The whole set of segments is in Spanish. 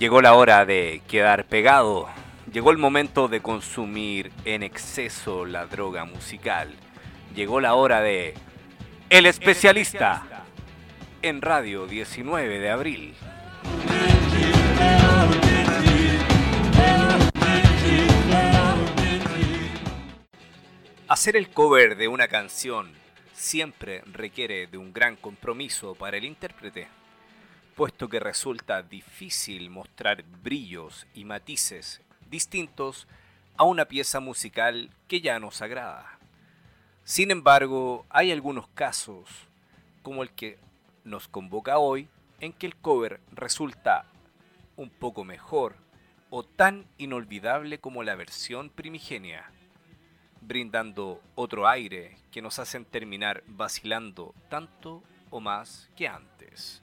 Llegó la hora de quedar pegado. Llegó el momento de consumir en exceso la droga musical. Llegó la hora de El especialista en Radio 19 de abril. Hacer el cover de una canción siempre requiere de un gran compromiso para el intérprete, puesto que resulta difícil mostrar brillos y matices distintos a una pieza musical que ya nos agrada. Sin embargo, hay algunos casos, como el que nos convoca hoy, en que el cover resulta un poco mejor o tan inolvidable como la versión primigenia brindando otro aire que nos hacen terminar vacilando tanto o más que antes.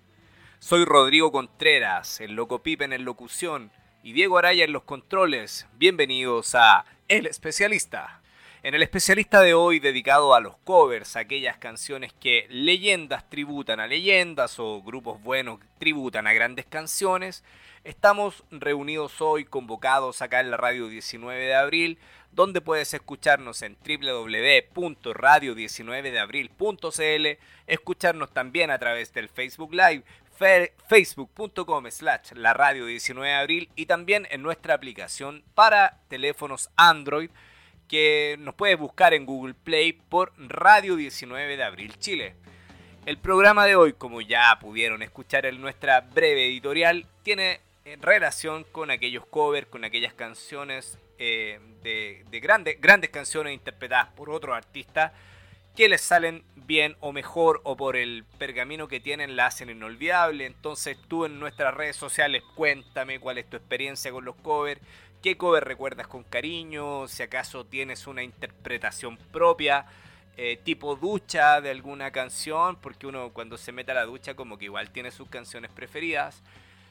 Soy Rodrigo Contreras, el Loco Pipe en locución y Diego Araya en los controles. Bienvenidos a El Especialista. En el especialista de hoy dedicado a los covers, aquellas canciones que leyendas tributan a leyendas o grupos buenos tributan a grandes canciones, estamos reunidos hoy convocados acá en la radio 19 de abril donde puedes escucharnos en www.radio19deabril.cl, escucharnos también a través del Facebook Live, facebook.com slash la radio 19 de abril y también en nuestra aplicación para teléfonos Android que nos puedes buscar en Google Play por Radio 19 de Abril Chile. El programa de hoy, como ya pudieron escuchar en nuestra breve editorial, tiene relación con aquellos covers, con aquellas canciones eh, de, grandes, grandes canciones interpretadas por otros artistas que les salen bien o mejor o por el pergamino que tienen la hacen inolvidable. Entonces tú en nuestras redes sociales cuéntame cuál es tu experiencia con los covers, qué cover recuerdas con cariño, si acaso tienes una interpretación propia. Eh, tipo ducha de alguna canción, porque uno cuando se mete a la ducha como que igual tiene sus canciones preferidas.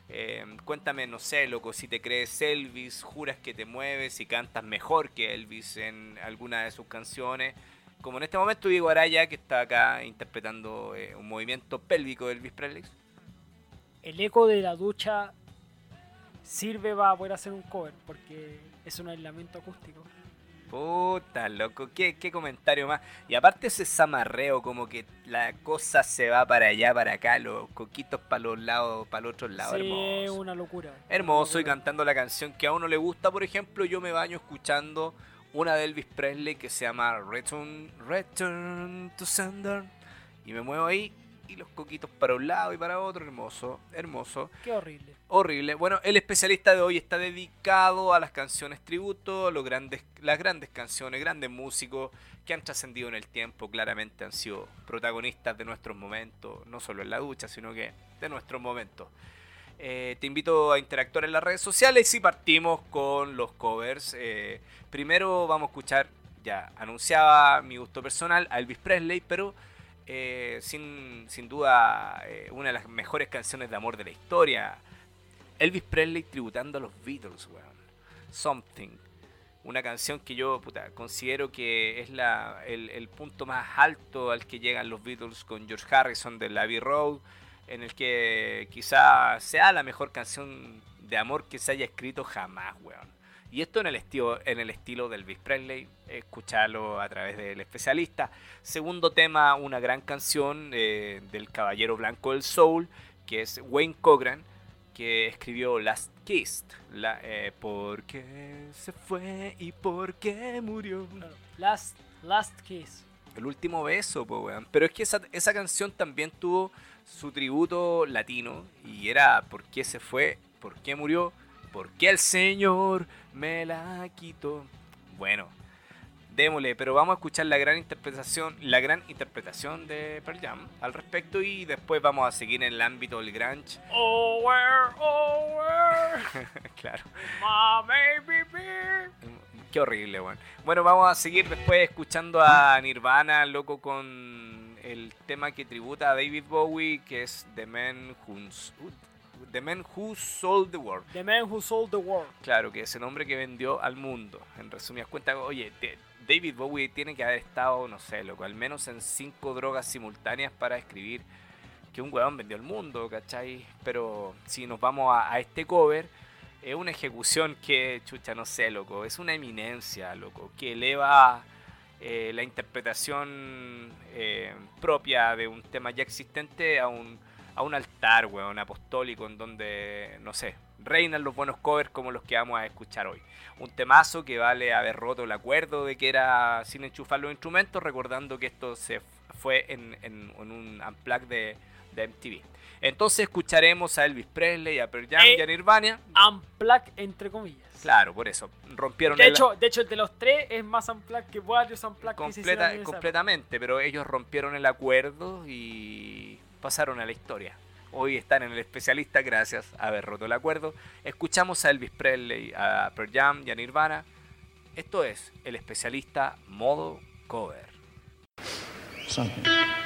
Em, cuéntame, no sé, loco, si te crees Elvis, juras que te mueves y cantas mejor que Elvis en alguna de sus canciones. Como en este momento Diego Araya, que está acá interpretando eh, un movimiento pélvico de Elvis Presley. El eco de la ducha sirve para poder hacer un cover, porque es un aislamiento acústico. Puta, loco, ¿Qué, comentario más. Y aparte ese zamarreo, como que la cosa se va para allá, para acá, los coquitos para los lados, para los otros lados. Sí, hermoso. una locura. Hermoso, y cantando la canción que a uno le gusta. Por ejemplo, yo me baño escuchando una de Elvis Presley que se llama Return, Return to Sender. Y me muevo ahí y los coquitos para un lado y para otro. Hermoso, hermoso. Qué horrible. Horrible. Bueno, el especialista de hoy está dedicado a las canciones tributo, los grandes, las grandes canciones, grandes músicos que han trascendido en el tiempo. Claramente han sido protagonistas de nuestros momentos, no solo en la ducha, sino que de nuestros momentos. Eh, te invito a interactuar en las redes sociales y partimos con los covers. Eh, primero vamos a escuchar, ya anunciaba mi gusto personal, a Elvis Presley, pero eh, sin, sin, duda una de las mejores canciones de amor de la historia. Elvis Presley tributando a los Beatles, weón. Something. Una canción que yo puta, considero que es la, el, punto más alto al que llegan los Beatles con George Harrison de Abbey Road, en el que quizá sea la mejor canción de amor que se haya escrito jamás, weón. Y esto en el estilo, en el estilo del Elvis Presley, escucharlo a través del especialista. Segundo tema, una gran canción eh, del Caballero Blanco del Soul, que es Wayne Cochran, que escribió Last Kiss. La, eh, ¿Por qué se fue y por qué murió? Last, last Kiss. El último beso, pues, weón. Pero es que esa, esa canción también tuvo su tributo latino y era ¿Por qué se fue? ¿Por qué murió? porque el Señor me la quitó. Bueno, démosle, pero vamos a escuchar la gran interpretación, la gran interpretación de Pearl Jam al respecto y después vamos a seguir en el ámbito del grunge. Oh, where, oh, where. claro. My baby Qué horrible, bueno. Bueno, vamos a seguir después escuchando a Nirvana, loco, con el tema que tributa a David Bowie, que es The Man Who's The Man Who Sold the World. The Man Who Sold the World. Claro, que es el hombre que vendió al mundo. En resumidas cuentas, oye, David Bowie tiene que haber estado, no sé, loco, al menos en cinco drogas simultáneas para escribir que un weón vendió el mundo, ¿cachai? Pero si nos vamos a, este cover, es una ejecución que, chucha, no sé, loco, es una eminencia, loco, que eleva eh, la interpretación eh, propia de un tema ya existente a un, a un altar, weón, apostólico, en donde, no sé, reinan los buenos covers como los que vamos a escuchar hoy. Un temazo que vale haber roto el acuerdo de que era sin enchufar los instrumentos, recordando que esto se fue en, en, un unplug de, de, MTV. Entonces escucharemos a Elvis Presley, a Pearl Jam y a eh, Nirvana. Unplug entre comillas. Claro, por eso. Rompieron de hecho, de hecho, el de los tres es más unplug que varios unplug Completa, que Completamente, pero ellos rompieron el acuerdo y pasaron a la historia hoy están en el especialista gracias a haber roto el acuerdo. Escuchamos a Elvis Presley, a Pearl Jam y a Nirvana. Esto es el especialista modo cover. Something.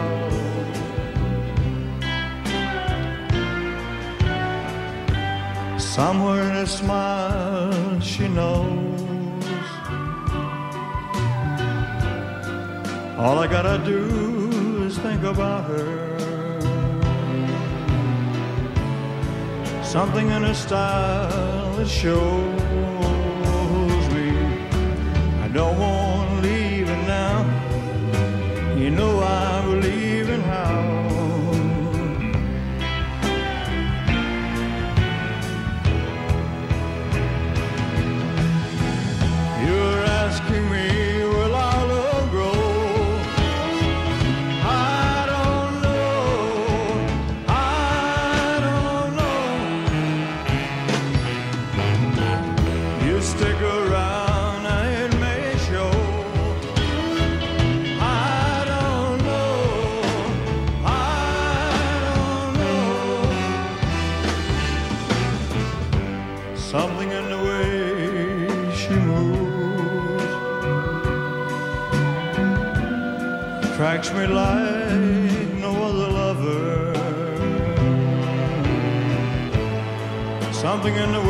Somewhere in a smile she knows. All I gotta do is think about her. something in her style that shows me I don't want her now. You know I believe like no other lover. Something in the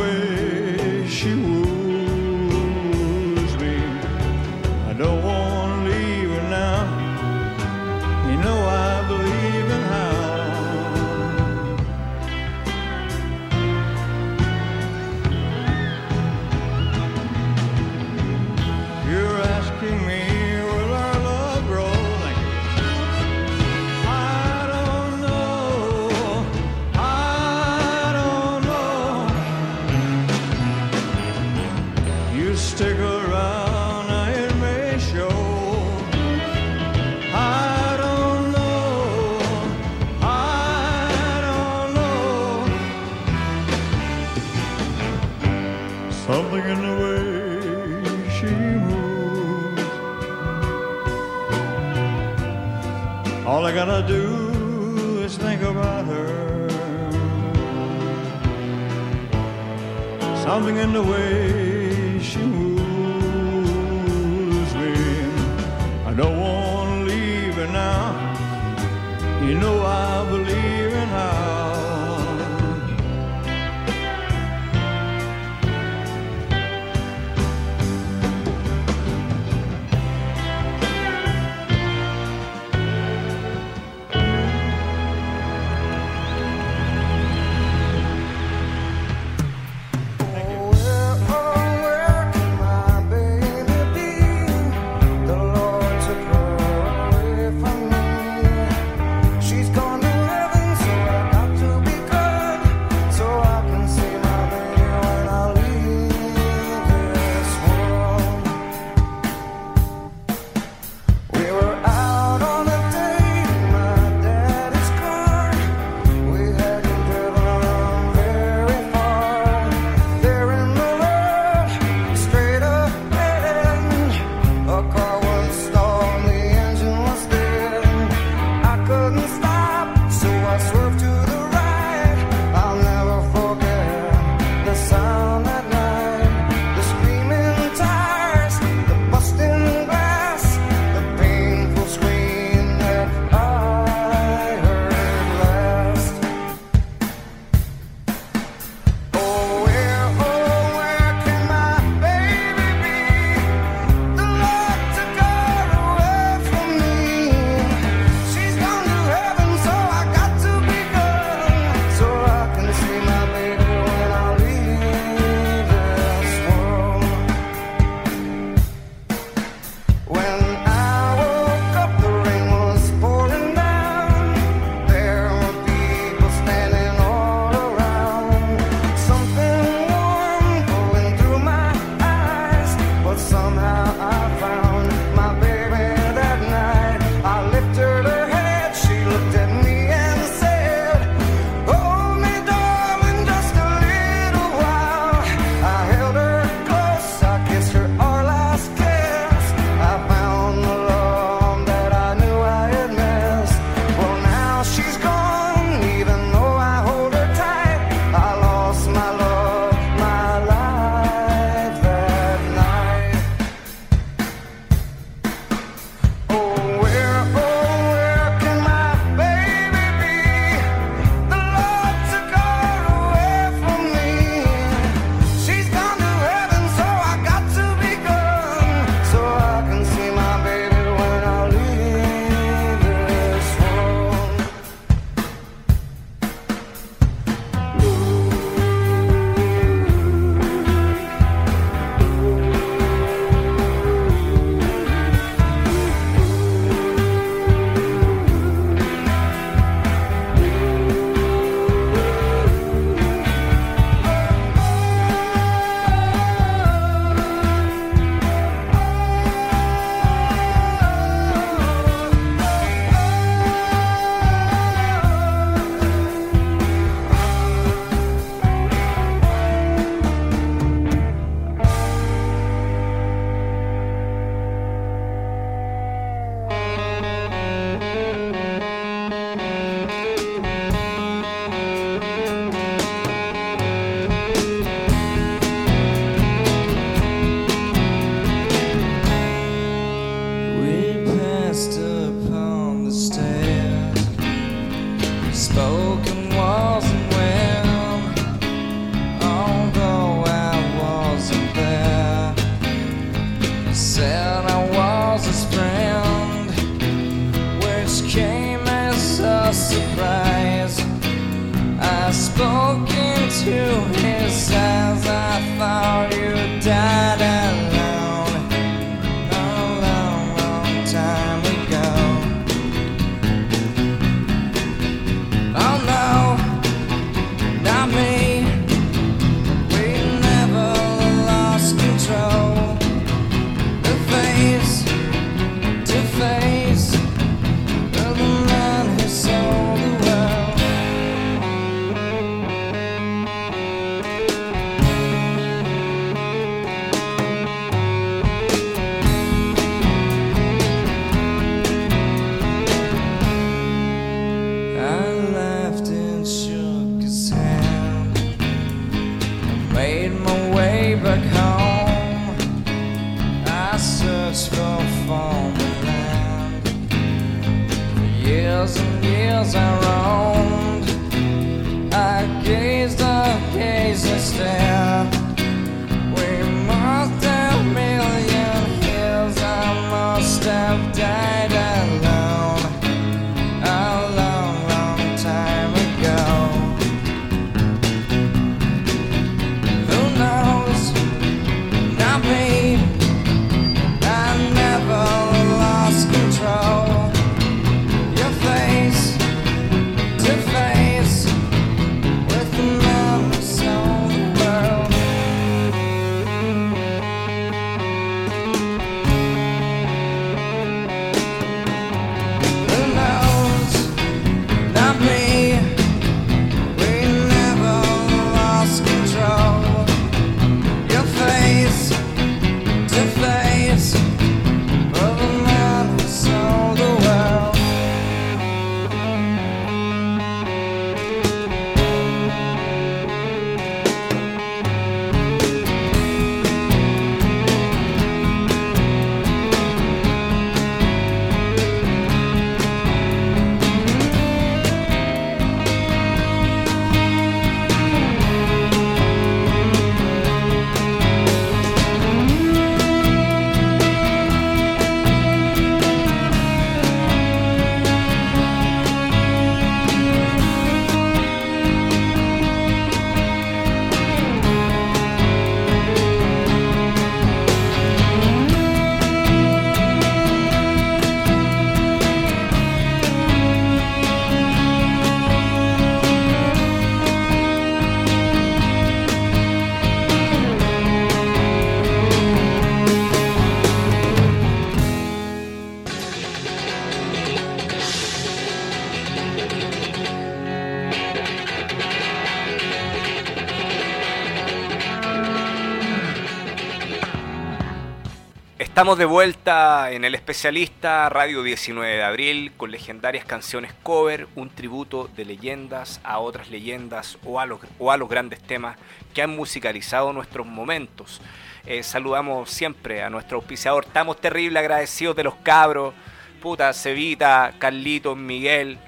Estamos de vuelta en el especialista Radio 19 de Abril con legendarias canciones cover, un tributo de leyendas a otras leyendas o a los, o a los grandes temas que han musicalizado nuestros momentos. Eh, saludamos siempre a nuestro auspiciador. Estamos terrible agradecidos de los cabros. Puta, Cevita, Carlitos, Miguel.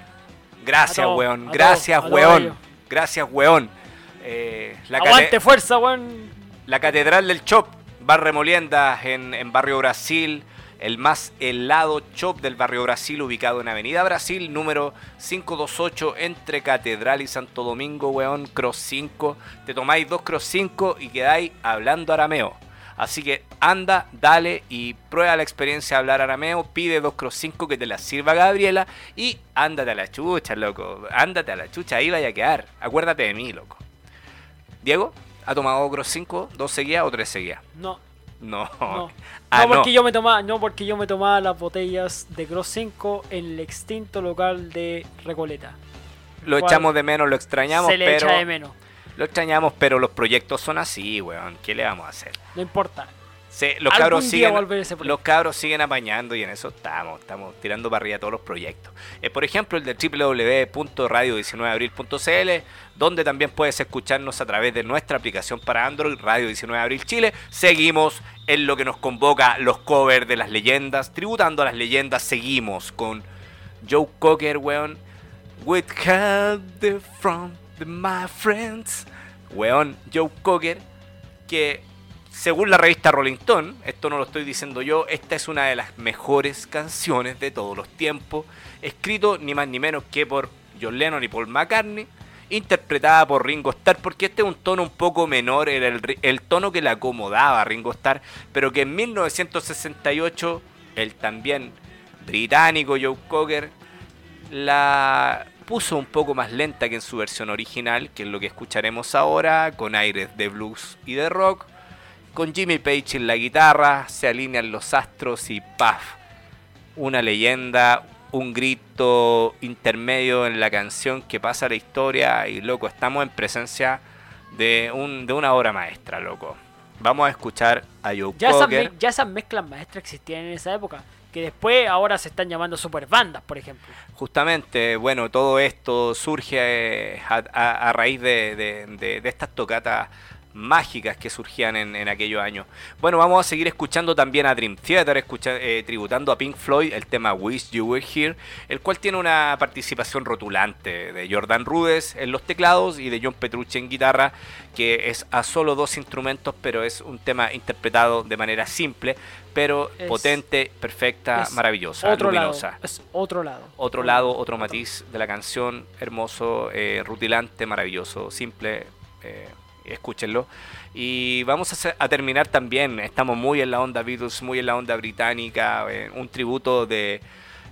Gracias, weón. Gracias, weón. Gracias, weón. Eh, la Aguante, fuerza, weón. La Catedral del Chop, Bar Remoliendas en, Barrio Brasil el más helado shop del barrio Brasil, ubicado en Avenida Brasil, número 528, entre Catedral y Santo Domingo, weón, Cross 5. Te tomáis dos Cross 5 y quedáis hablando arameo. Así que anda, dale y prueba la experiencia de hablar arameo, pide dos Cross 5 que te la sirva Gabriela y ándate a la chucha, loco. Ándate a la chucha, ahí vaya a quedar. Acuérdate de mí, loco. Diego, ¿ha tomado Cross 5? ¿Dos seguidas o tres seguidas? No, no. No. Ah, porque yo me tomaba, no porque yo me tomaba las botellas de Cross 5 en el extinto local de Recoleta. Lo echamos de menos, lo extrañamos, se le pero echa de menos. lo extrañamos, pero los proyectos son así, weón. ¿Qué le vamos a hacer? No importa. Sí, los cabros siguen, los cabros siguen apañando y en eso estamos, estamos tirando para arriba todos los proyectos. Eh, por ejemplo, el de www.radio19abril.cl, donde también puedes escucharnos a través de nuestra aplicación para Android, Radio 19 Abril Chile. Seguimos en lo que nos convoca los covers de las leyendas, tributando a las leyendas. Seguimos con Joe Cocker, weón. With help from my friends. Weón, Joe Cocker, que según la revista Rolling Stone, esto no lo estoy diciendo yo, esta es una de las mejores canciones de todos los tiempos, escrito ni más ni menos que por John Lennon y Paul McCartney, interpretada por Ringo Starr, porque este es un tono un poco menor, era el, tono que le acomodaba a Ringo Starr, pero que en 1968 el también británico Joe Cocker la puso un poco más lenta que en su versión original, que es lo que escucharemos ahora, con aires de blues y de rock con Jimmy Page en la guitarra, se alinean los astros y ¡paf! Una leyenda, un grito intermedio en la canción que pasa la historia y loco, estamos en presencia de, un, de una obra maestra, loco. Vamos a escuchar a Joe ya Esas, ya esas mezclas maestras existían en esa época, que después ahora se están llamando super bandas, por ejemplo. Justamente, bueno, todo esto surge eh, a, raíz de, de, de estas tocatas mágicas que surgían en, en, aquellos años. Bueno, vamos a seguir escuchando también a Dream Theater, escucha, eh, tributando a Pink Floyd el tema Wish You Were Here, el cual tiene una participación rotulante de Jordan Rudess en los teclados y de John Petrucci en guitarra, que es a solo dos instrumentos, pero es un tema interpretado de manera simple, pero potente, perfecta, maravillosa, otro luminosa. Lado, es otro lado. Otro lado, otro matiz de la canción, hermoso, eh, rutilante, maravilloso, simple. Eh, escúchenlo. Y vamos a, terminar también, estamos muy en la onda Beatles, muy en la onda británica, eh, un tributo de,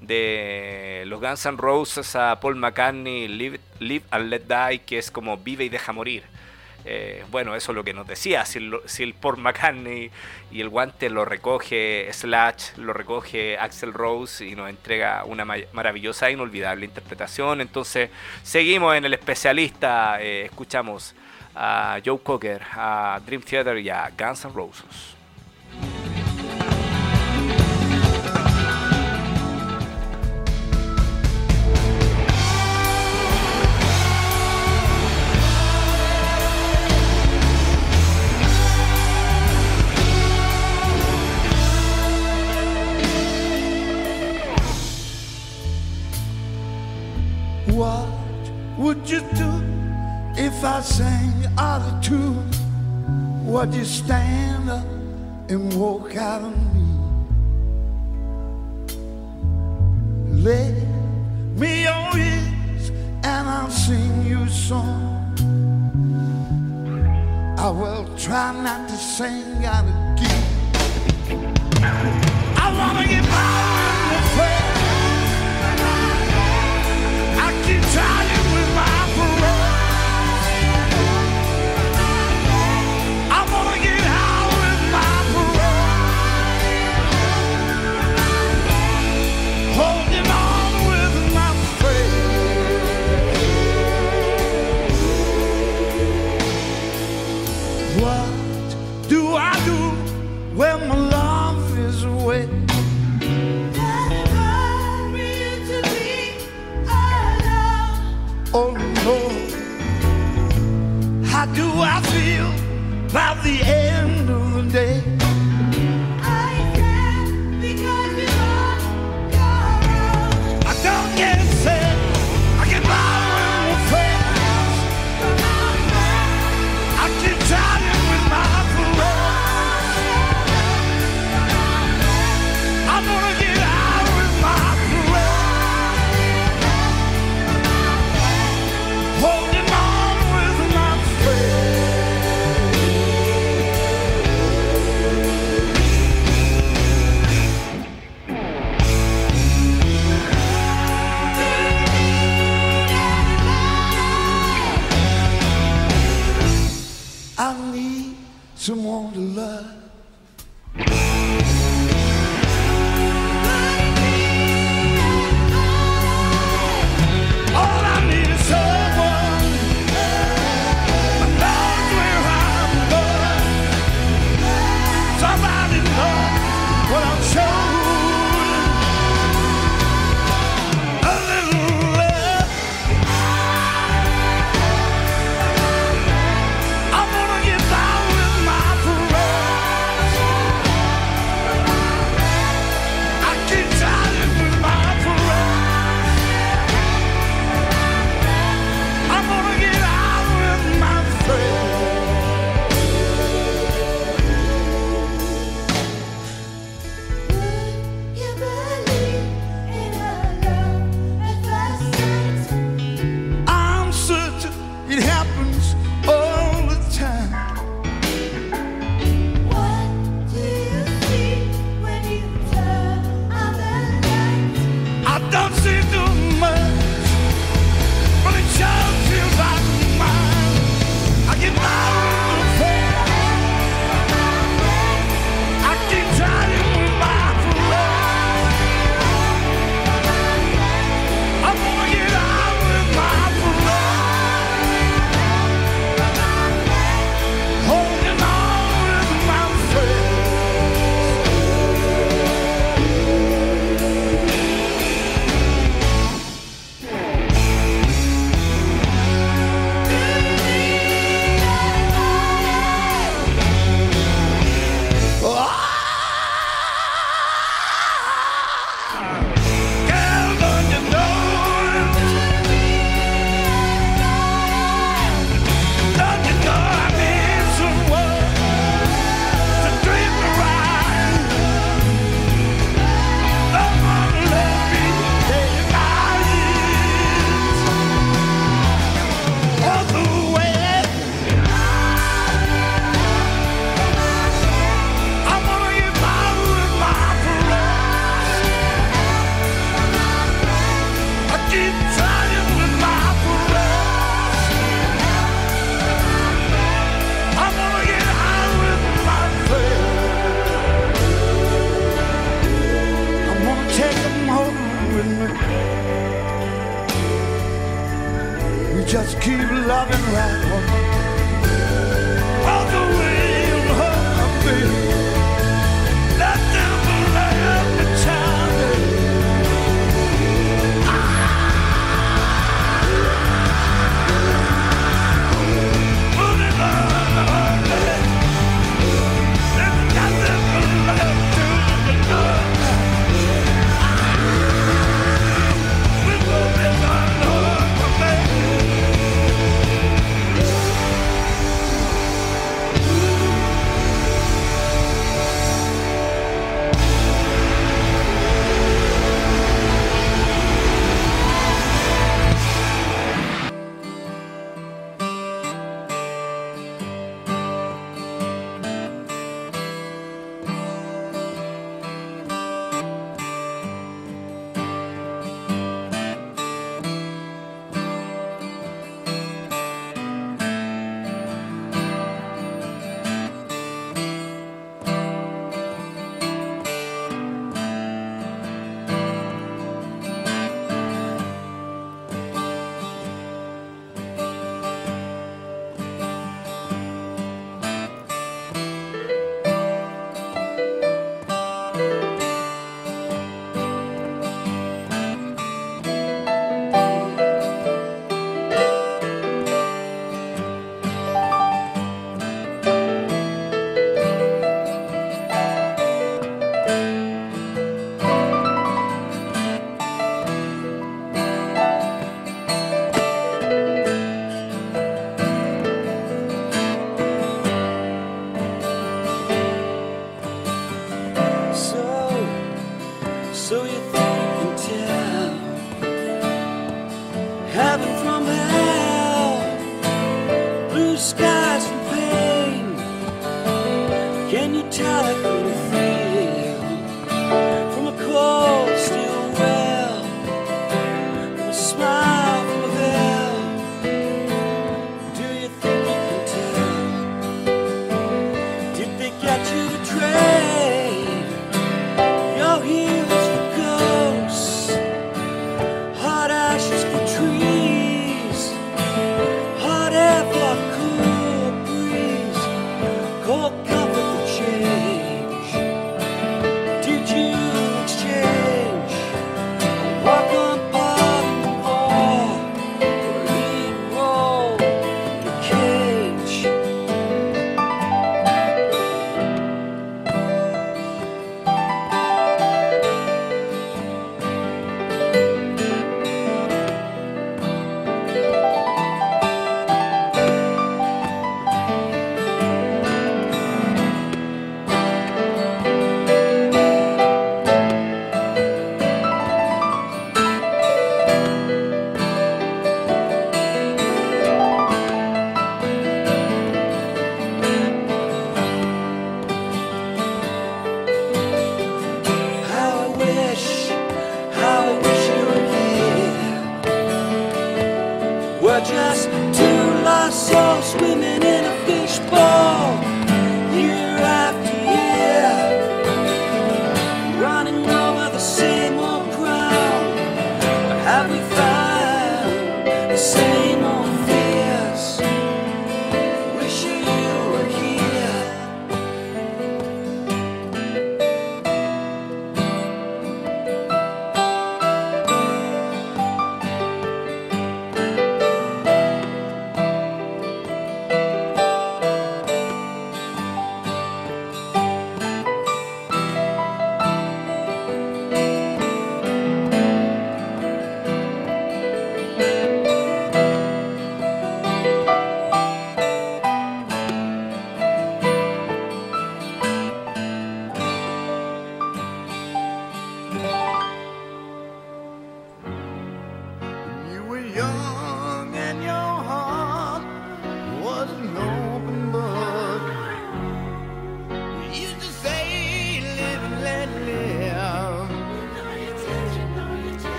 de los Guns N' Roses a Paul McCartney, Live, Live and Let Die, que es como vive y deja morir. Eh, bueno, eso es lo que nos decía. Si el, Paul McCartney y el guante lo recoge Slash, lo recoge Axel Rose y nos entrega una maravillosa e inolvidable interpretación. Entonces, seguimos en el especialista, eh, escuchamos a Joe Cocker, a Dream Theater y a Guns N' Roses. What would you do if I sang out of tune? Would you stand up and walk out on me? Let me your ears and I'll sing you a song. I will try not to sing out of key. I wanna get by. quit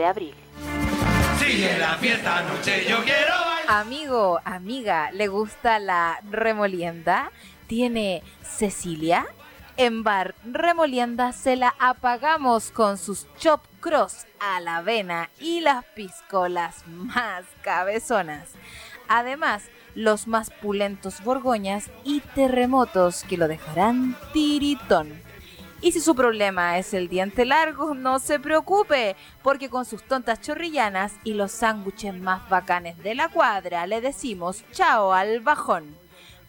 de abril. Sigue la fiesta noche, yo quiero bailar. Amigo, amiga, ¿le gusta la remolienda? ¿Tiene Cecilia? En Bar Remolienda se la apagamos con sus chop cross a la avena y las piscolas más cabezonas. Además, los más pulentos borgoñas y terremotos que lo dejarán tiritón. Y si su problema es el diente largo, no se preocupe, porque con sus tontas chorrillanas y los sándwiches más bacanes de la cuadra le decimos chao al bajón.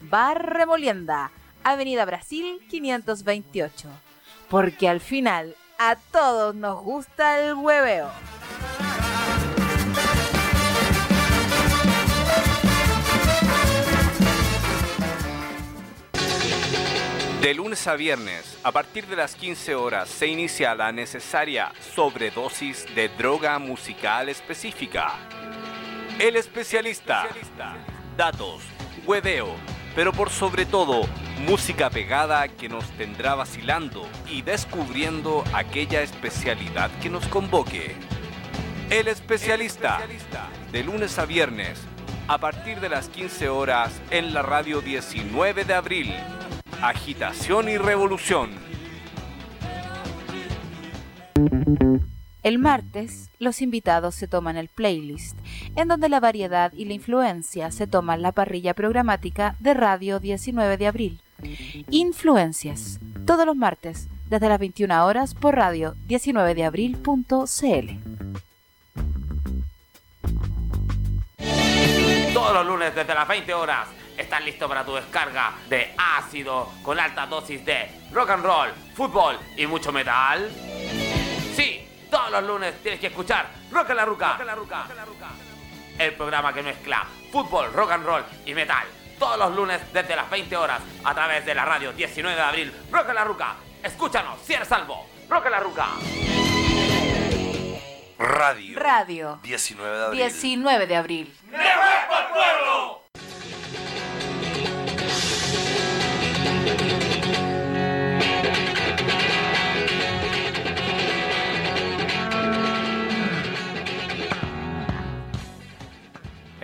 Bar Remolienda, Avenida Brasil 528. Porque al final a todos nos gusta el hueveo. De lunes a viernes, a partir de las 15 horas, se inicia la necesaria sobredosis de droga musical específica. El especialista. Datos, hueveo, pero por sobre todo, música pegada que nos tendrá vacilando y descubriendo aquella especialidad que nos convoque. El especialista. De lunes a viernes, a partir de las 15 horas, en la radio 19 de abril. Agitación y revolución. El martes, los invitados se toman el playlist, en donde la variedad y la influencia se toman la parrilla programática de Radio 19 de abril. Influencias, todos los martes, desde las 21 horas por radio 19 de abril.cl. Todos los lunes desde las 20 horas estás listo para tu descarga de ácido con alta dosis de rock and roll, fútbol y mucho metal. Sí, todos los lunes tienes que escuchar Rock en la Ruca. El programa que mezcla fútbol, rock and roll y metal. Todos los lunes desde las 20 horas a través de la radio 19 de abril. Rock en la Ruca. Escúchanos, si eres salvo. Rock en la Ruca. Radio. Radio 19 de abril. 19 de abril.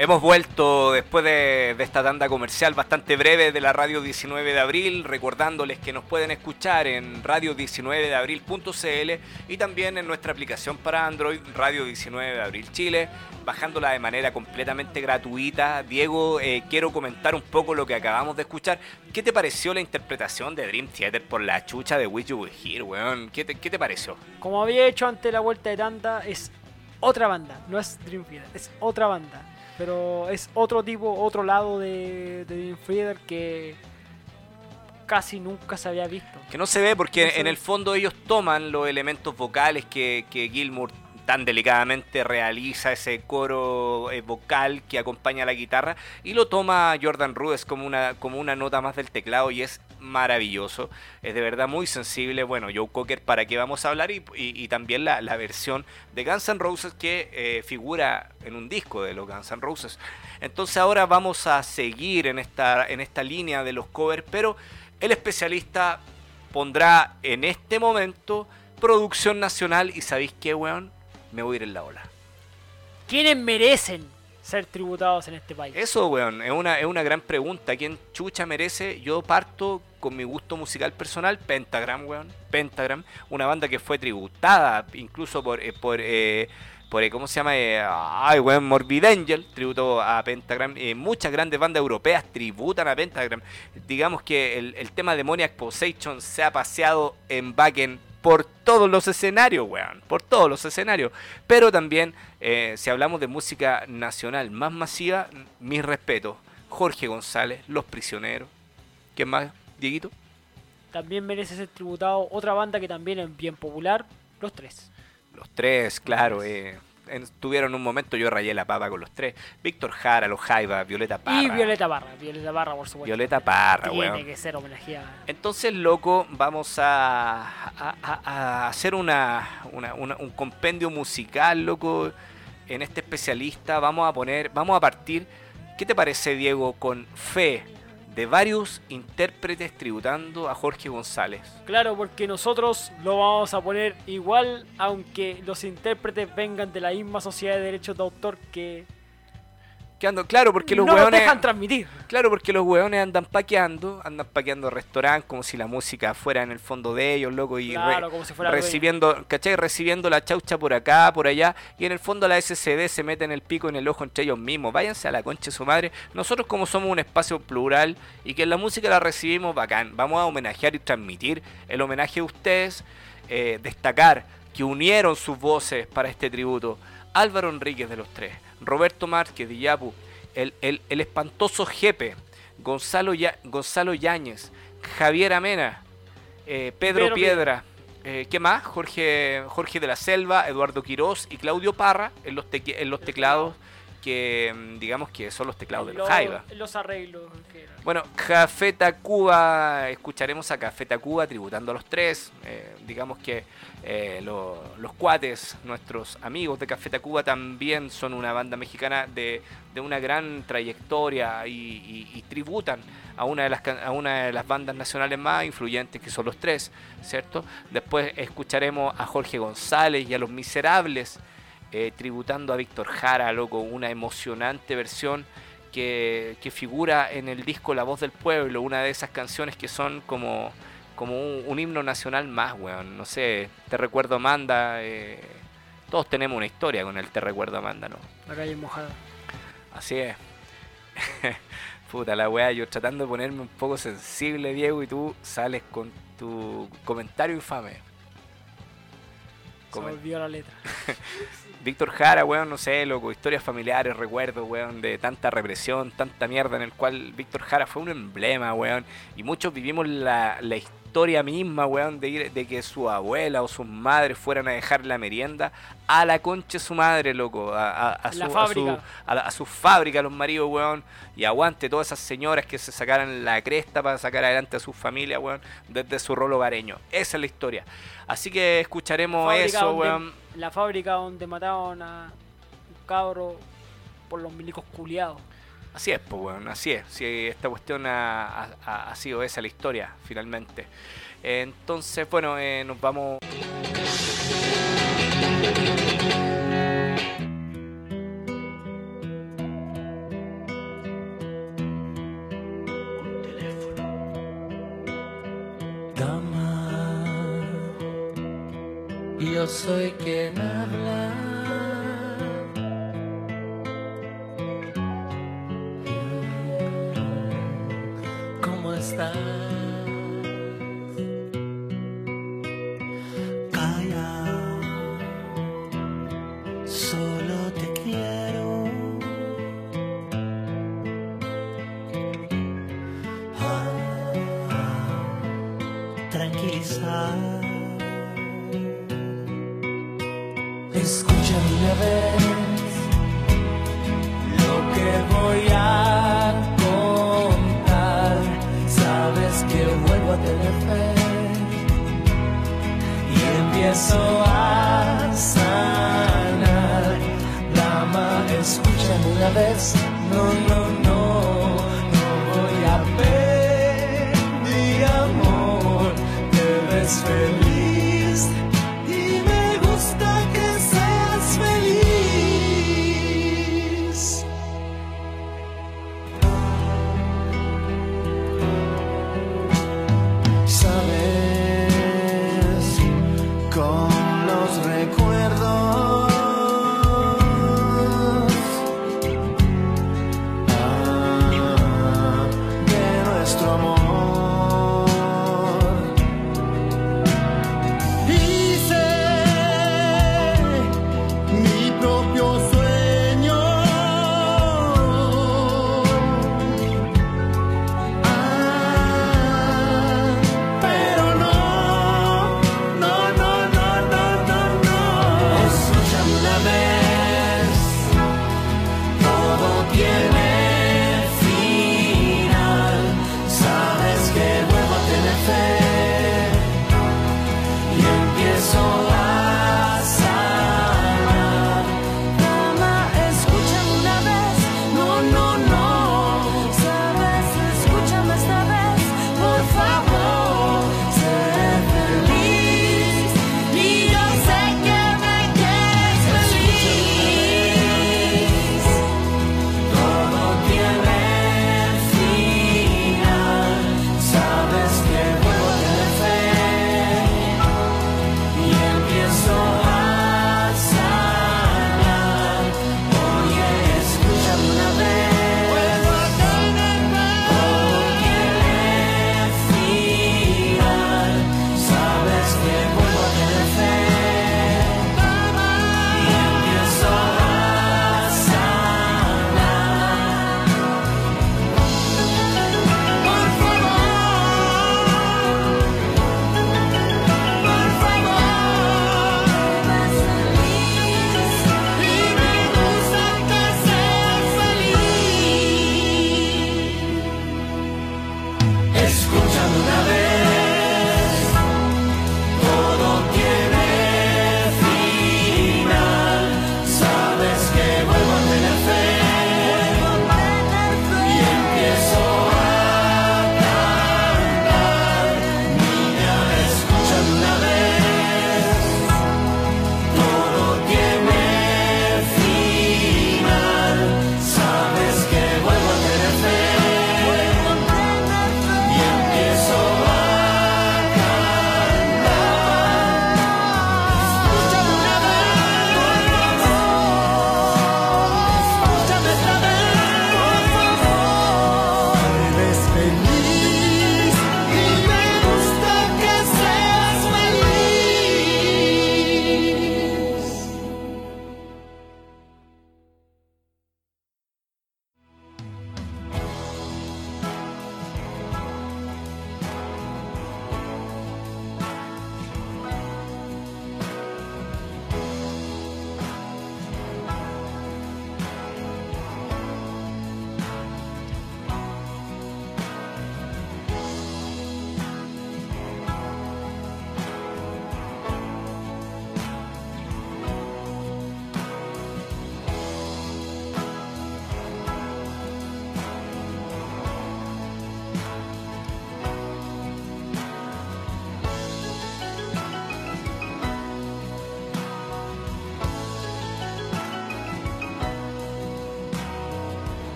Hemos vuelto después de, esta tanda comercial bastante breve de la radio 19 de abril, recordándoles que nos pueden escuchar en radio19deabril.cl y también en nuestra aplicación para Android, Radio 19 de Abril Chile, bajándola de manera completamente gratuita. Diego, eh, quiero comentar un poco lo que acabamos de escuchar. ¿Qué te pareció la interpretación de Dream Theater por la chucha de Wish You Were Here, weón? ¿Qué te, qué te pareció? Como había hecho ante la vuelta de tanda, es otra banda, no es Dream Theater, es otra banda. Pero es otro tipo, otro lado de, de Theater que casi nunca se había visto. Que no se ve porque No en ve. el fondo ellos toman los elementos vocales que, que Gilmour tan delicadamente realiza, ese coro eh, vocal que acompaña a la guitarra, y lo toma Jordan Rudess como una, como una nota más del teclado y es maravilloso, es de verdad muy sensible. Bueno, Joe Cocker, ¿para qué vamos a hablar? Y, y- y también la, la versión de Guns N' Roses que eh, figura en un disco de los Guns N' Roses. Entonces ahora vamos a seguir en esta, en esta línea de los covers, pero el especialista pondrá en este momento producción nacional y ¿sabéis qué, weón? Me voy a ir en la ola. ¿Quiénes merecen ser tributados en este país? Eso, weón, es una, es una gran pregunta. ¿Quién chucha merece? Yo parto con mi gusto musical personal, Pentagram, weón. Pentagram, una banda que fue tributada incluso por, eh, por, eh, por eh, ¿cómo se llama? Eh, ay, weón, Morbid Angel, tributo a Pentagram. Muchas grandes bandas europeas tributan a Pentagram. Digamos que el, el tema Demoniac Possession se ha paseado en back en por todos los escenarios, weón. Por todos los escenarios. Pero también, si hablamos de música nacional más masiva, mis respetos. Jorge González, Los Prisioneros. ¿Quién más, Dieguito? También merece ser tributado otra banda que también es bien popular, Los Tres. Los tres, claro. Eh, en- tuvieron un momento, yo rayé la papa con los tres. Víctor Jara, Los Jaiba, Violeta Parra. Y Violeta Barra, Violeta Barra por supuesto. Violeta Parra, Tiene weón. que ser homenajeada. Entonces, loco, vamos a, a- a- a hacer una, una- una- un compendio musical, loco, en este especialista. Vamos a poner, vamos a partir, ¿qué te parece, Diego, con fe de varios intérpretes tributando a Jorge González? Claro, porque nosotros lo vamos a poner igual, aunque los intérpretes vengan de la misma sociedad de derechos de autor que Claro, porque los no hueones... dejan transmitir. Claro, porque los hueones andan paqueando, andan paqueando restaurantes como si la música fuera en el fondo de ellos, loco, y re- Claro, como si fuera dueño. recibiendo, ¿cachai? Recibiendo la chaucha por acá, por allá, y en el fondo la SCD se mete en el pico en el ojo entre ellos mismos. Váyanse a la concha de su madre. Nosotros como somos un espacio plural y que en la música la recibimos bacán, vamos a homenajear y transmitir el homenaje a ustedes, eh, destacar que unieron sus voces para este tributo. Álvaro Enríquez de los tres, Roberto Márquez de Yapu, el, el- el espantoso Jepe, Gonzalo, Ya- Gonzalo Yáñez, Javier Amena, eh, Pedro Pedro Piedra, eh, ¿qué más? Jorge, Jorge de la Selva, Eduardo Quirós y Claudio Parra en los, en los teclados que mm, digamos que son los teclados de los Jaiba. los arreglos. Bueno, Café Tacuba, escucharemos a Café Tacuba tributando a los tres. eh, digamos que eh, lo- los cuates, nuestros amigos de Café Tacuba, también son una banda mexicana de, de una gran trayectoria y, y- y tributan a una, de las, a una de las bandas nacionales más influyentes que son los tres, ¿cierto? Después escucharemos a Jorge González y a Los Miserables. Eh, tributando a Víctor Jara, loco, una emocionante versión que, que figura en el disco La Voz del Pueblo, una de esas canciones que son como, como un, un himno nacional más, weón. No sé, Te Recuerdo Amanda, eh, todos tenemos una historia con el Te Recuerdo Amanda, ¿no? La calle mojada. Así es. Puta la weá, yo tratando de ponerme un poco sensible, Diego, y tú sales con tu comentario infame. Se Comen- olvidó la letra. Víctor Jara, weón, no sé, loco, historias familiares, recuerdos, weón, de tanta represión, tanta mierda en el cual Víctor Jara fue un emblema, weón, y muchos vivimos la, la historia misma, weón, de, ir, de que su abuela o sus madres fueran a dejar la merienda a la concha de su madre, loco, a, a, a su, a, su, fábrica. a, la- a su fábrica, los maridos, weón, y aguante todas esas señoras que se sacaran la cresta para sacar adelante a su familia, weón, desde su rol hogareño. Esa es la historia. Así que escucharemos Fábrica eso, weón. La fábrica donde mataron a un cabro por los milicos culiados. Así es, pues, weón, así es. Si esta cuestión ha, ha- ha- ha sido esa la historia, finalmente. Entonces, bueno, eh, nos vamos. Dama, yo soy quien habla.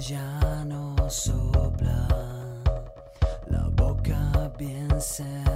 Ya no sopla, la boca bien cerrada.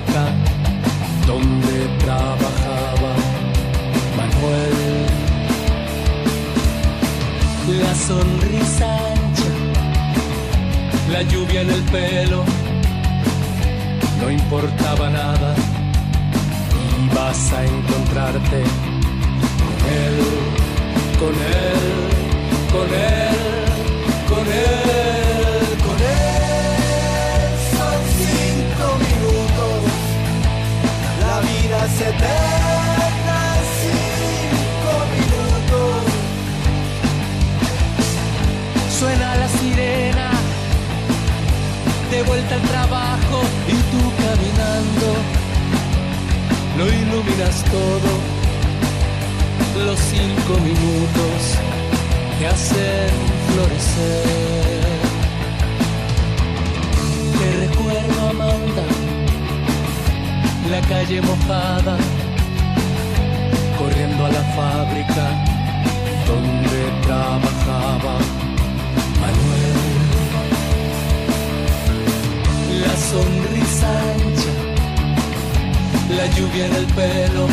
Fábrica lo iluminas todo. Los cinco minutos te hacen florecer. Te recuerdo, Amanda, la calle mojada, corriendo a la fábrica donde trabajaba Manuel. La sonrisa ancha, la lluvia en el pelo,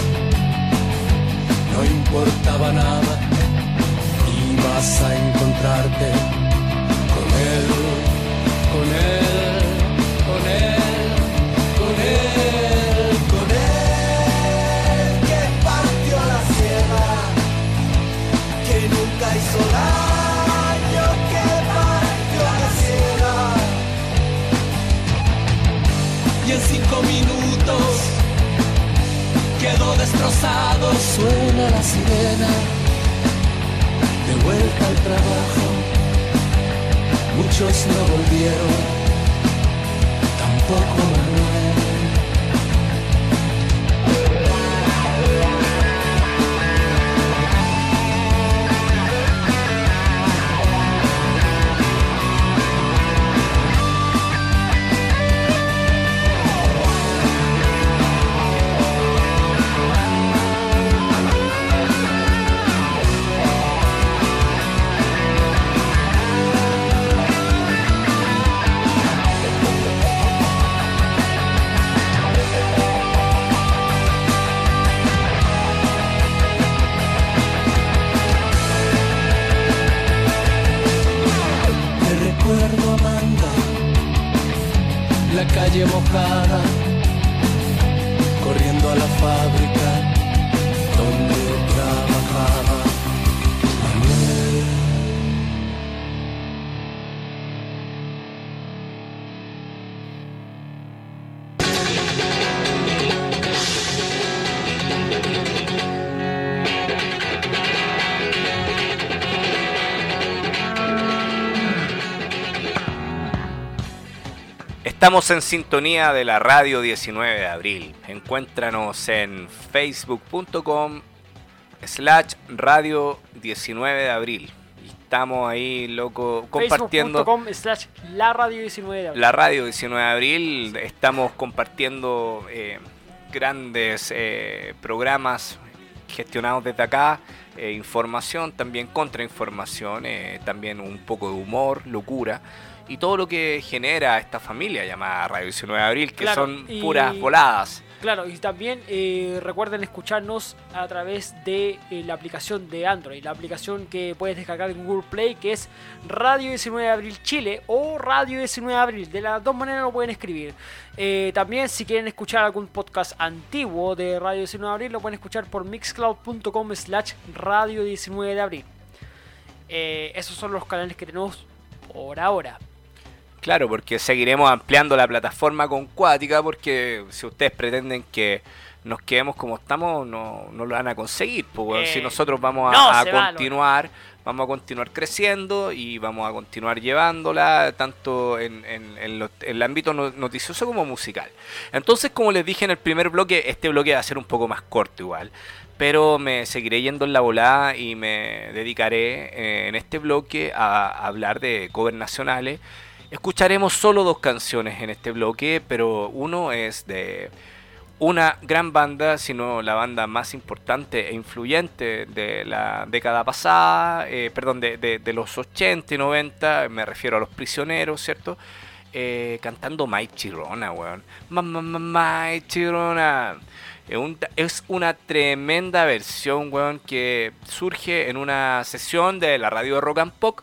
no importaba nada, ibas a encontrarte con él, con él, destrozado, suena la sirena, de vuelta al trabajo, muchos no volvieron, tampoco Manuel. Estamos en sintonía de la radio 19 de abril. Encuéntranos en facebook.com slash radio 19 de abril. Estamos ahí, loco, compartiendo Facebook.com slash la radio 19 de abril. la radio 19 de abril. Estamos compartiendo eh, grandes eh, programas gestionados desde acá. eh, información, también contrainformación, también un poco de humor, locura. Y todo lo que genera esta familia llamada Radio 19 de Abril, que Claro, son y- puras voladas. Claro, y también eh, recuerden escucharnos a través de eh, la aplicación de Android, la aplicación que puedes descargar en Google Play, que es Radio 19 de Abril Chile o Radio 19 de Abril. De las dos maneras lo pueden escribir. Eh, también si quieren escuchar algún podcast antiguo de Radio 19 de Abril, lo pueden escuchar por mixcloud.com slash Radio 19 de Abril. Esos son los canales que tenemos por ahora. Claro, porque seguiremos ampliando la plataforma con Cuática, porque si ustedes pretenden que nos quedemos como estamos, no, no lo van a conseguir. Pues, weón. Eh, si nosotros vamos a, no a se va, continuar, vamos a continuar creciendo y vamos a continuar llevándola tanto en, en- en lo- en el ámbito no- noticioso como musical. Entonces, como les dije en el primer bloque, este bloque va a ser un poco más corto igual. Pero me seguiré yendo en la volada y me dedicaré eh, en este bloque a, a hablar de covers nacionales. Escucharemos solo dos canciones en este bloque, pero uno es de una gran banda, sino la banda más importante e influyente de la década pasada, eh, perdón, de, los 80 y 90, me refiero a Los Prisioneros, ¿cierto? eh, cantando Mike Chirona, weón. Mike Chirona. Es una tremenda versión, weón, que surge en una sesión de la radio Rock and Pop.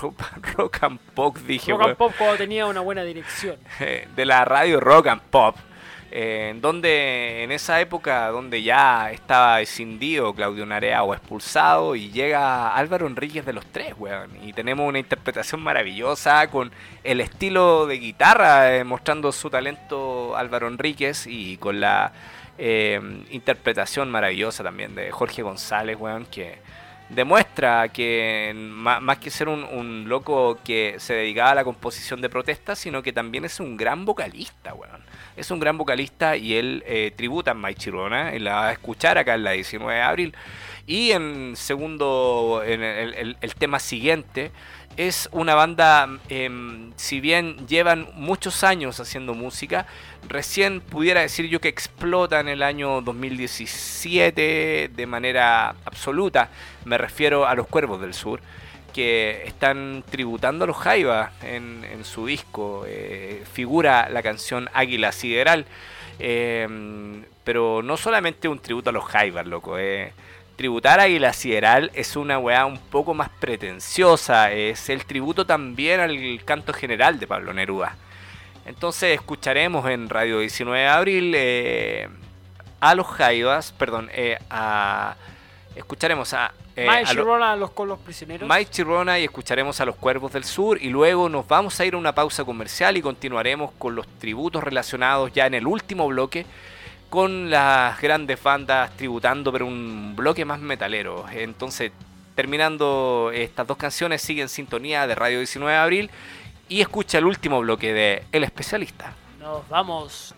Rock, rock and Pop, dije, Rock and Pop cuando tenía una buena dirección. eh, de la radio Rock and Pop, eh, en donde en esa época donde ya estaba escindido Claudio Narea o expulsado y llega Álvaro Enríquez de los tres, weón, y tenemos una interpretación maravillosa con el estilo de guitarra eh, mostrando su talento Álvaro Enríquez y con la eh, interpretación maravillosa también de Jorge González, weón, que demuestra que más que ser un, loco que se dedicaba a la composición de protestas, sino que también es un gran vocalista, weón. Es un gran vocalista y él eh, tributa a Mike Chirona, y la va a escuchar acá en la 19 de abril. Y en segundo, en el tema siguiente, es una banda, em, si bien llevan muchos años haciendo música, recién pudiera decir yo que explota en el año 2017 de manera absoluta. Me refiero a los Cuervos del Sur, que están tributando a los Jaivas en, en su disco. Eh, figura la canción Águila Sideral. Eh, pero no solamente un tributo a los Jaivas, loco. eh. Tributar a Águila Sideral es una weá un poco más pretenciosa. Es el tributo también al canto general de Pablo Neruda. Entonces escucharemos en Radio 19 de Abril eh, a los Jaivas, perdón, eh, a, escucharemos a, eh, Mike a lo- Chirona los con los prisioneros. Mike Chirona y escucharemos a los Cuervos del Sur y luego nos vamos a ir a una pausa comercial y continuaremos con los tributos relacionados ya en el último bloque con las grandes bandas tributando pero un bloque más metalero. Entonces, terminando estas dos canciones, sigue en sintonía de Radio 19 de Abril y escucha el último bloque de El Especialista. Nos vamos.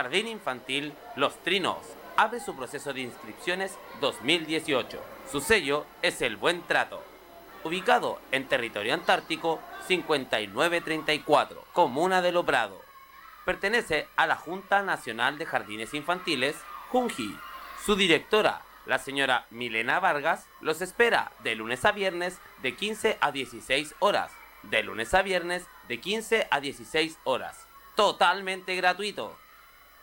Jardín Infantil Los Trinos abre su proceso de inscripciones 2018. Su sello es el Buen Trato. Ubicado en territorio antártico 5934, Comuna de Loprado. Pertenece a la Junta Nacional de Jardines Infantiles, Junji. Su directora, la señora Milena Vargas, los espera de lunes a viernes de 15 a 16 horas. De lunes a viernes de 15 a 16 horas. Totalmente gratuito.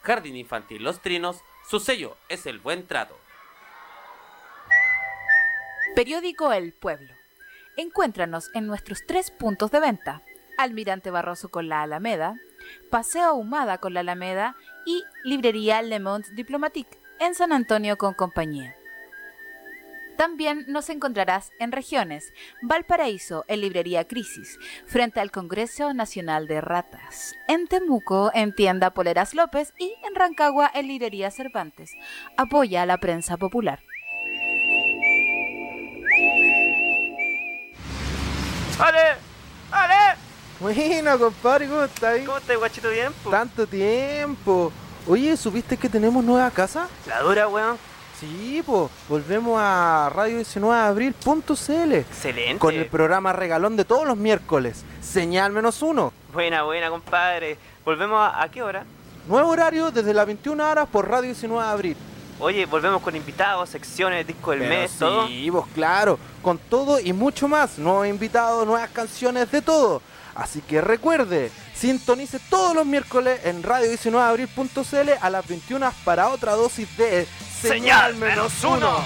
Jardín Infantil Los Trinos, su sello es el buen trato. Periódico El Pueblo. Encuéntranos en nuestros tres puntos de venta. Almirante Barroso con la Alameda, Paseo Ahumada con la Alameda y Librería Le Monde Diplomatique en San Antonio con compañía. También nos encontrarás en regiones, Valparaíso en Librería Crisis, frente al Congreso Nacional de Ratas, en Temuco en Tienda Poleras López y en Rancagua en Librería Cervantes. Apoya a la prensa popular. ¡Ale! ¡Ale! Bueno, compadre, ¿cómo estás? ¿Cómo estás, guachito? Bien, po? Tanto tiempo. Oye, ¿supiste que tenemos nueva casa? La dura, weón. Sí, pues, volvemos a radio 19 de abril.cl Excelente. con el programa regalón de todos los miércoles, señal menos uno. Buena, buena, compadre. ¿Volvemos a, a qué hora? Nuevo horario desde las 21 horas por radio 19 de abril. Oye, volvemos con invitados, secciones, disco del Pero mes, todo. Sí, pues claro, con todo y mucho más. Nuevos invitados, nuevas canciones, de todo. Así que recuerde, sintonice todos los miércoles en radio 19 de abril.cl a las 21 para otra dosis de Señal menos uno.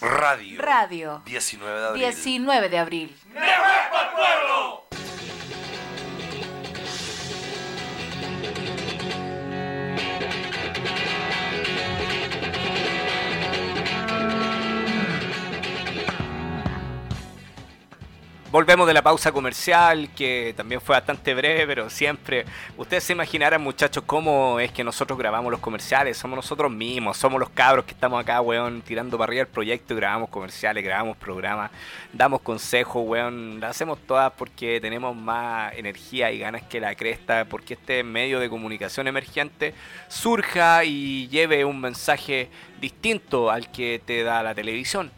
Radio. Radio 19 de abril. 19 de abril. Volvemos de la pausa comercial, que también fue bastante breve, pero siempre. Ustedes se imaginarán, muchachos, cómo es que nosotros grabamos los comerciales. Somos nosotros mismos, somos los cabros que estamos acá, weón, tirando para arriba el proyecto, grabamos comerciales, grabamos programas, damos consejos, weón. Las hacemos todas porque tenemos más energía y ganas que la cresta, porque este medio de comunicación emergente surja y lleve un mensaje distinto al que te da la televisión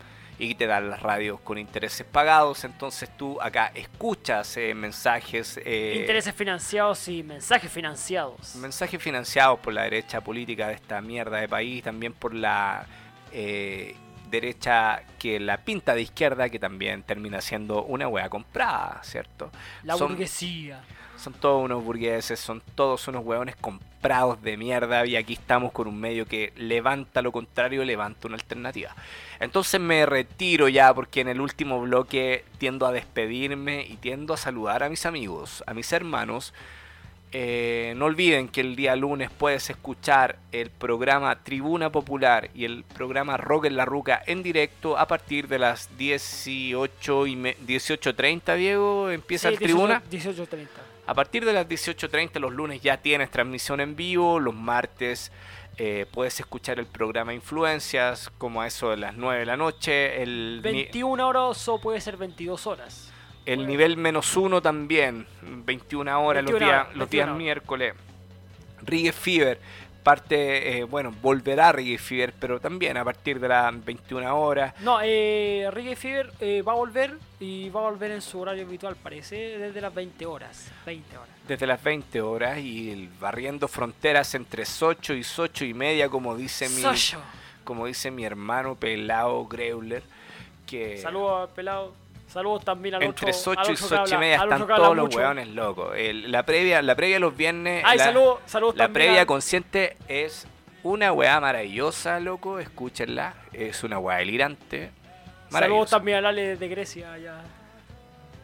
y te dan las radios con intereses pagados. Entonces tú acá escuchas eh, mensajes. eh, Intereses financiados y mensajes financiados. Mensajes financiados por la derecha política de esta mierda de país, también por la eh, derecha que la pinta de izquierda, que también termina siendo una wea comprada, ¿cierto? La Son- burguesía. Son todos unos burgueses, son todos unos hueones comprados de mierda y aquí estamos con un medio que levanta lo contrario, levanta una alternativa. Entonces me retiro ya porque en el último bloque tiendo a despedirme y tiendo a saludar a mis amigos, a mis hermanos. Eh, no olviden que el día lunes puedes escuchar el programa Tribuna Popular y el programa Rock en la Ruca en directo a partir de las 18 y me- 18.30, Diego, empieza Sí, el Tribuna. 18 18.30. A partir de las 18.30 los lunes ya tienes transmisión en vivo, los martes eh, puedes escuchar el programa Influencias como a eso de las 9 de la noche, el, ni- 21 horas o puede ser 22 horas. el nivel menos uno también, 21 horas los 21 días, horas, los días 21 horas. miércoles. Reggae Fever, parte, eh, bueno, volverá Reggae Fever, pero también a partir de las 21 horas. No, eh, Reggae Fever eh, va a volver y va a volver en su horario habitual, parece, desde las 20 horas. 20 horas. desde las 20 horas y el- barriendo fronteras entre Socho y Socho y media, como dice mi, como dice mi hermano pelado Greuler, que Saludos al pelado. Saludos también al entre otro. al Socho y otro que Socho y habla- media están todos los hueones locos. El- la previa, la previa los viernes, Ay, la, saludos, saludos la también previa al- consciente es una weá maravillosa, loco, escúchenla, es una weá delirante. Saludos también al Ale de Grecia. allá.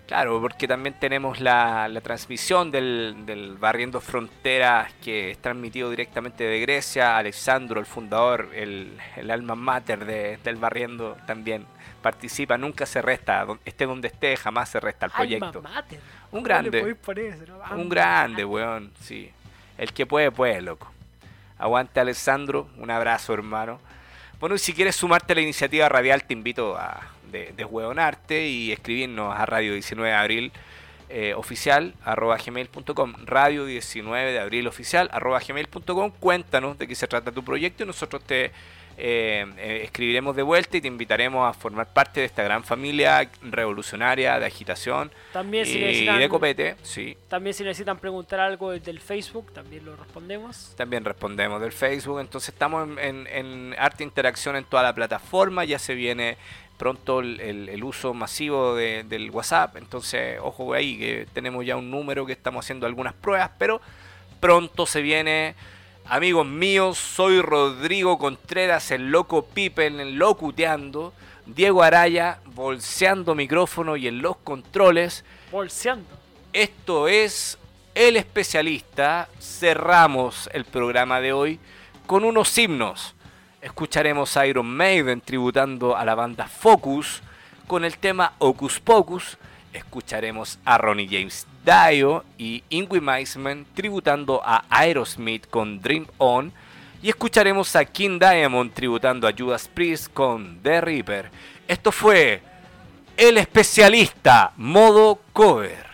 Claro, porque también tenemos la, la transmisión del, del Barriendo Fronteras que es transmitido directamente de Grecia. Alexandro, el fundador, el, el alma mater de- del Barriendo, también participa. Nunca se resta, esté donde esté, jamás se resta al proyecto. Mater. Un ¿Cómo le grande. eso, no? Un grande, weón, sí. El que puede, puede, loco. Aguante, Alessandro. Un abrazo, hermano. Bueno, y si quieres sumarte a la iniciativa radial, te invito a de, deshueonarte y escribirnos a Radio 19 de Abril eh, oficial arroba gmail.com radio 19 de abril oficial arroba gmail.com cuéntanos de qué se trata tu proyecto y nosotros te eh, eh, escribiremos de vuelta y te invitaremos a formar parte de esta gran familia revolucionaria de agitación También si y de copete, sí. También si necesitan preguntar algo del Facebook, también lo respondemos. También respondemos del Facebook, entonces estamos en, en, en arte interacción en toda la plataforma, ya se viene pronto el, el- el uso masivo de- del WhatsApp, entonces ojo ahí que tenemos ya un número que estamos haciendo algunas pruebas, pero pronto se viene, amigos míos, soy Rodrigo Contreras, el loco Pipe, el locuteando, Diego Araya, bolseando micrófono y en los controles. Bolseando. Esto es El Especialista. Cerramos el programa de hoy con unos himnos. Escucharemos a Iron Maiden tributando a la banda Focus con el tema Ocus Pocus. Escucharemos a Ronnie James Dio y Ingrid Meisman tributando a Aerosmith con Dream On. Y escucharemos a King Diamond tributando a Judas Priest con The Reaper. Esto fue El Especialista, modo cover.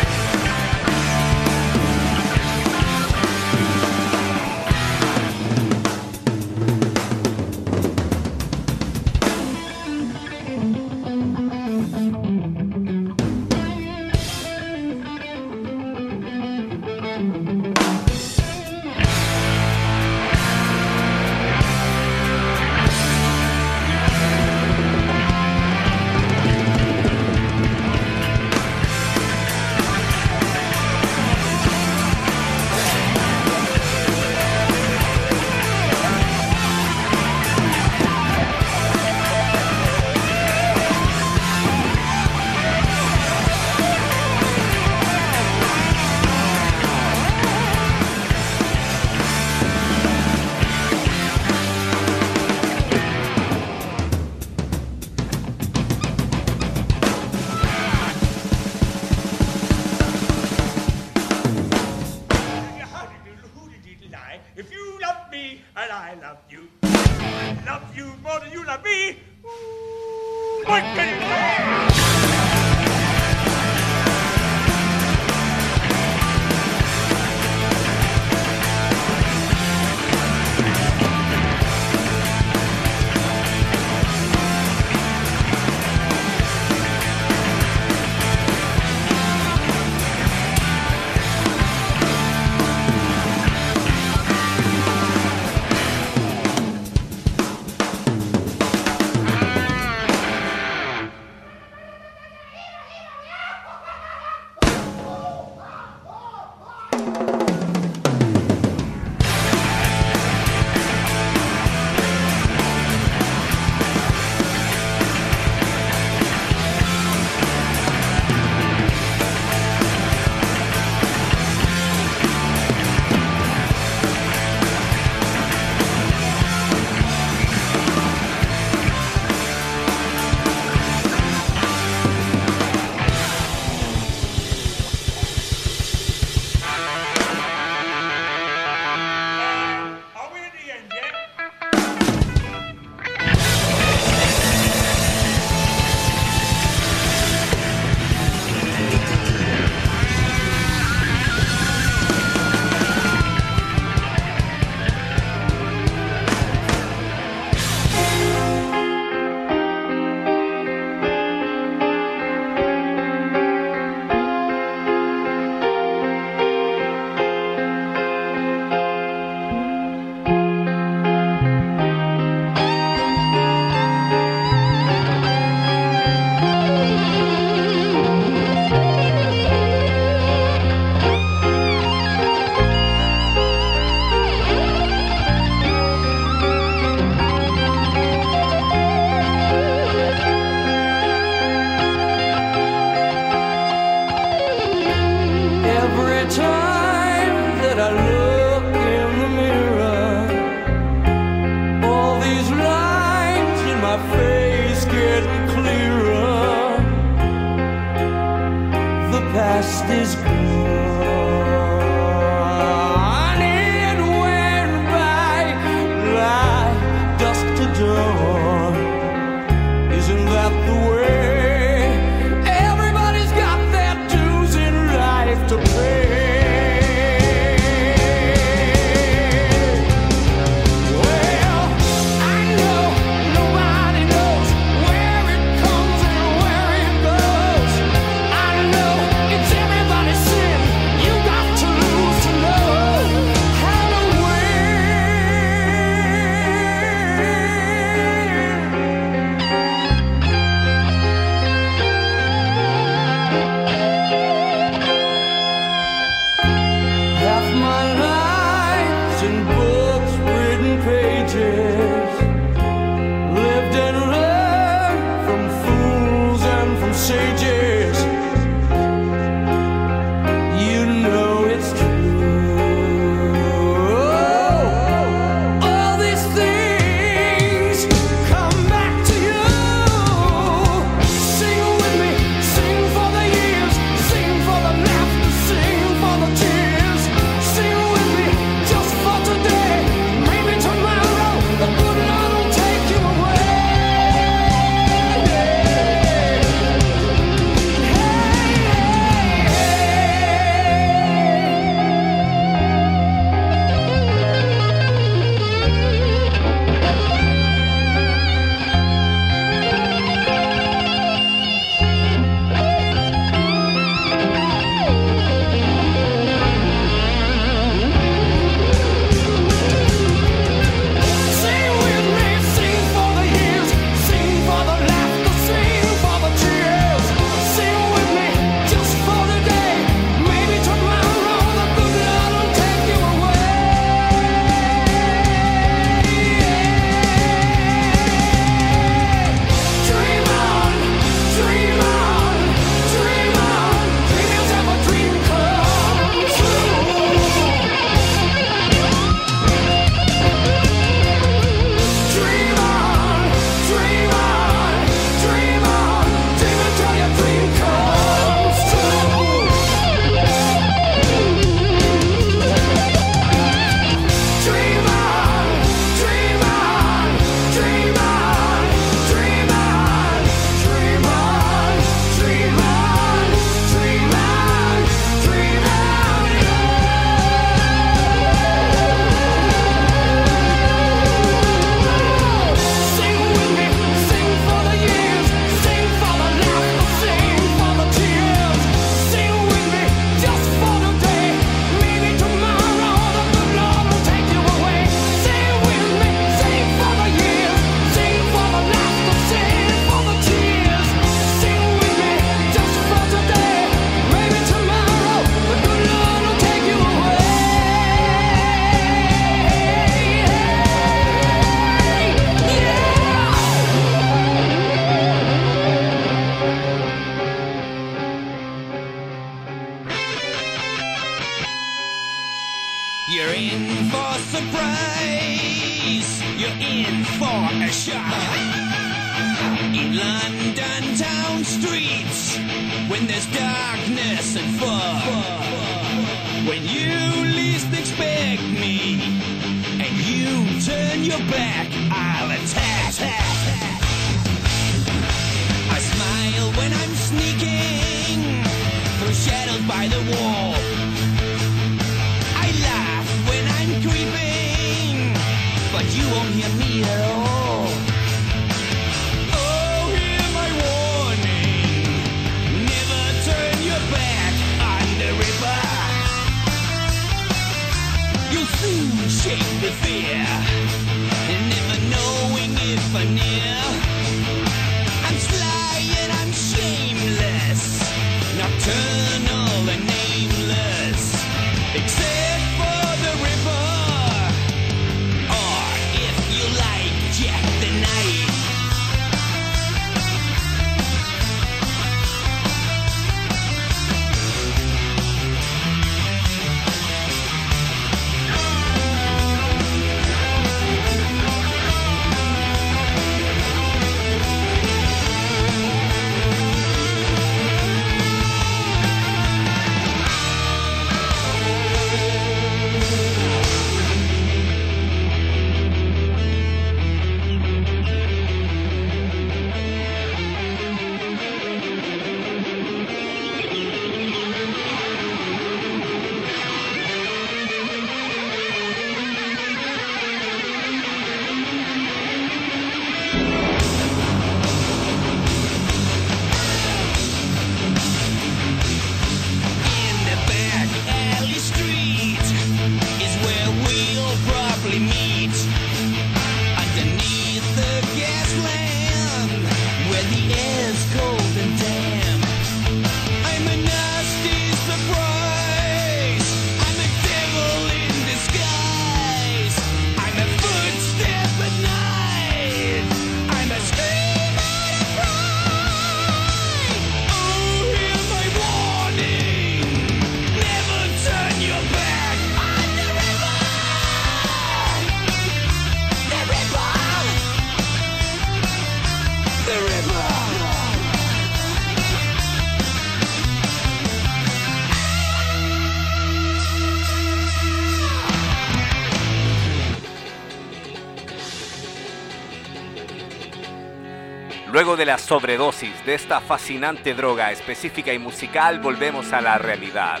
Luego de la sobredosis de esta fascinante droga específica y musical, volvemos a la realidad.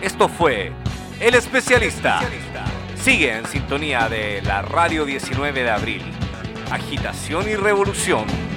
Esto fue El Especialista. Sigue en sintonía de la Radio 19 de abril. Agitación y revolución